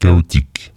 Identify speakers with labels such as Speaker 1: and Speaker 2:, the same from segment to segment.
Speaker 1: chaotique.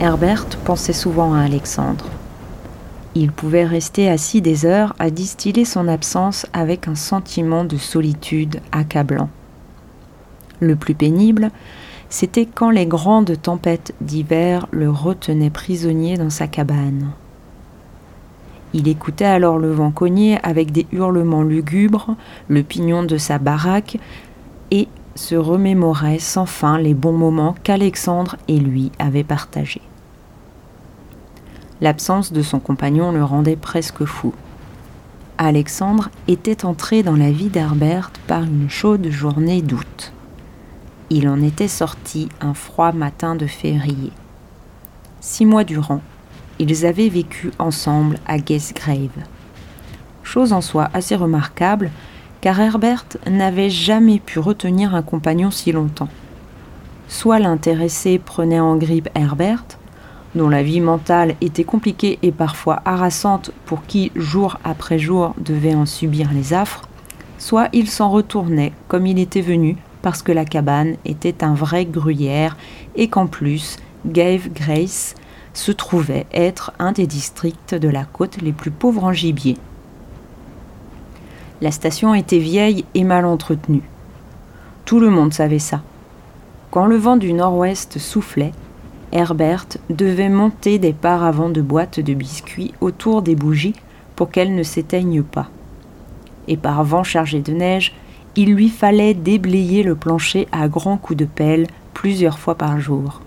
Speaker 2: Herbert pensait souvent à Alexandre. Il pouvait rester assis des heures à distiller son absence avec un sentiment de solitude accablant. Le plus pénible, c'était quand les grandes tempêtes d'hiver le retenaient prisonnier dans sa cabane. Il écoutait alors le vent cogner avec des hurlements lugubres le pignon de sa baraque et se remémorait sans fin les bons moments qu'Alexandre et lui avaient partagés. L'absence de son compagnon le rendait presque fou. Alexandre était entré dans la vie d'Herbert par une chaude journée d'août. Il en était sorti un froid matin de février. Six mois durant, ils avaient vécu ensemble à Guestgrave. Chose en soi assez remarquable, car Herbert n'avait jamais pu retenir un compagnon si longtemps. Soit l'intéressé prenait en grippe Herbert, dont la vie mentale était compliquée et parfois harassante pour qui, jour après jour, devait en subir les affres, soit il s'en retournait comme il était venu parce que la cabane était un vrai gruyère et qu'en plus, Gave Grace se trouvait être un des districts de la côte les plus pauvres en gibier. La station était vieille et mal entretenue. Tout le monde savait ça. Quand le vent du nord-ouest soufflait, Herbert devait monter des paravents de boîtes de biscuits autour des bougies pour qu'elles ne s'éteignent pas. Et par vent chargé de neige, il lui fallait déblayer le plancher à grands coups de pelle plusieurs fois par jour.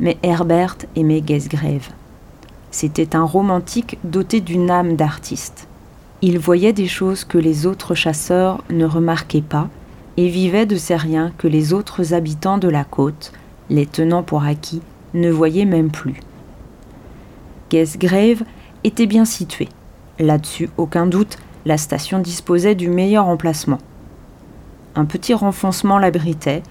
Speaker 2: Mais Herbert aimait Gesgrave. C'était un romantique doté d'une âme d'artiste. Il voyait des choses que les autres chasseurs ne remarquaient pas et vivait de ces riens que les autres habitants de la côte, les tenant pour acquis, ne voyaient même plus. Gesgrave était bien situé. Là-dessus, aucun doute, la station disposait du meilleur emplacement. Un petit renfoncement l'abritait,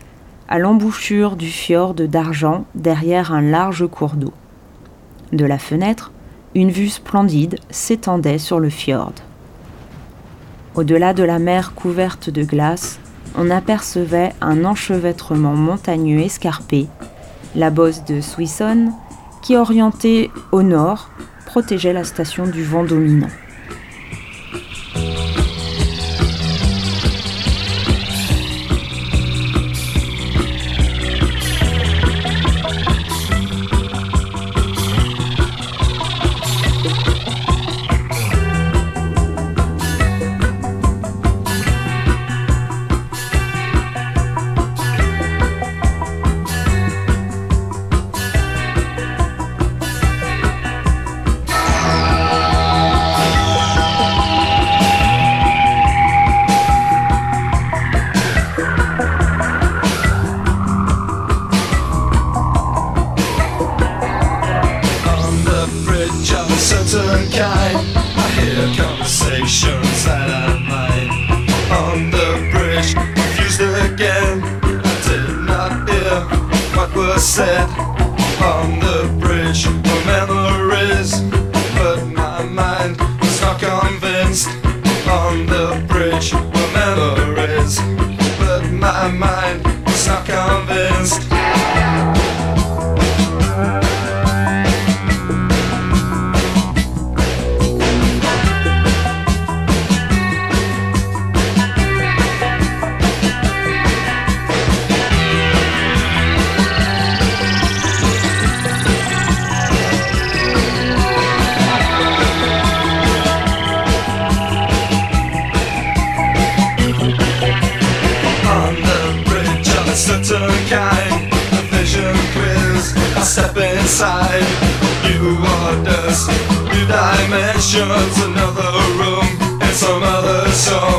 Speaker 2: à l'embouchure du fjord d'argent derrière un large cours d'eau. De la fenêtre, une vue splendide s'étendait sur le fjord. Au-delà de la mer couverte de glace, on apercevait un enchevêtrement montagneux escarpé, la bosse de Swisson, qui orientée au nord protégeait la station du vent dominant.
Speaker 3: were said on the bridge were memories, but my mind was not convinced. On the bridge were memories, but my mind was not convinced. Just another room and some other song.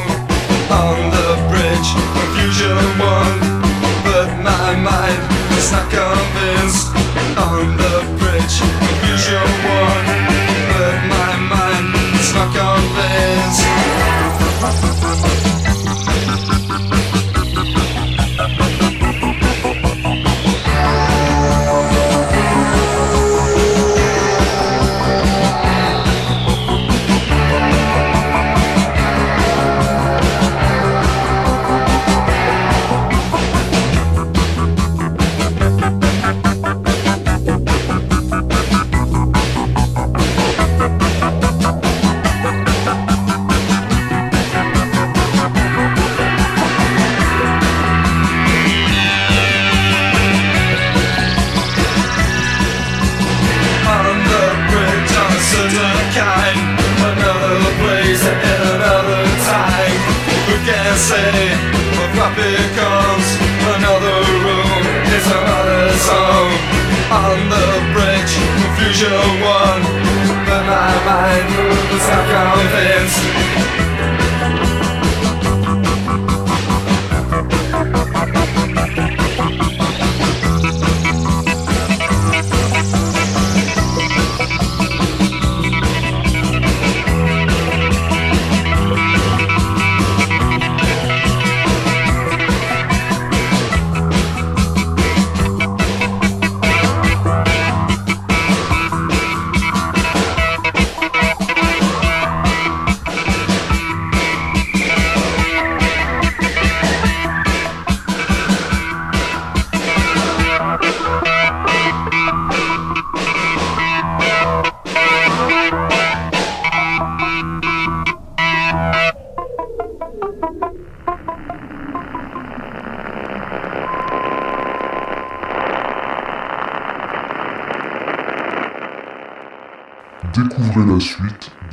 Speaker 3: usual one But my mind, the self-confidence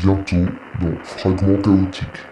Speaker 1: bientôt dans Fragments chaotiques.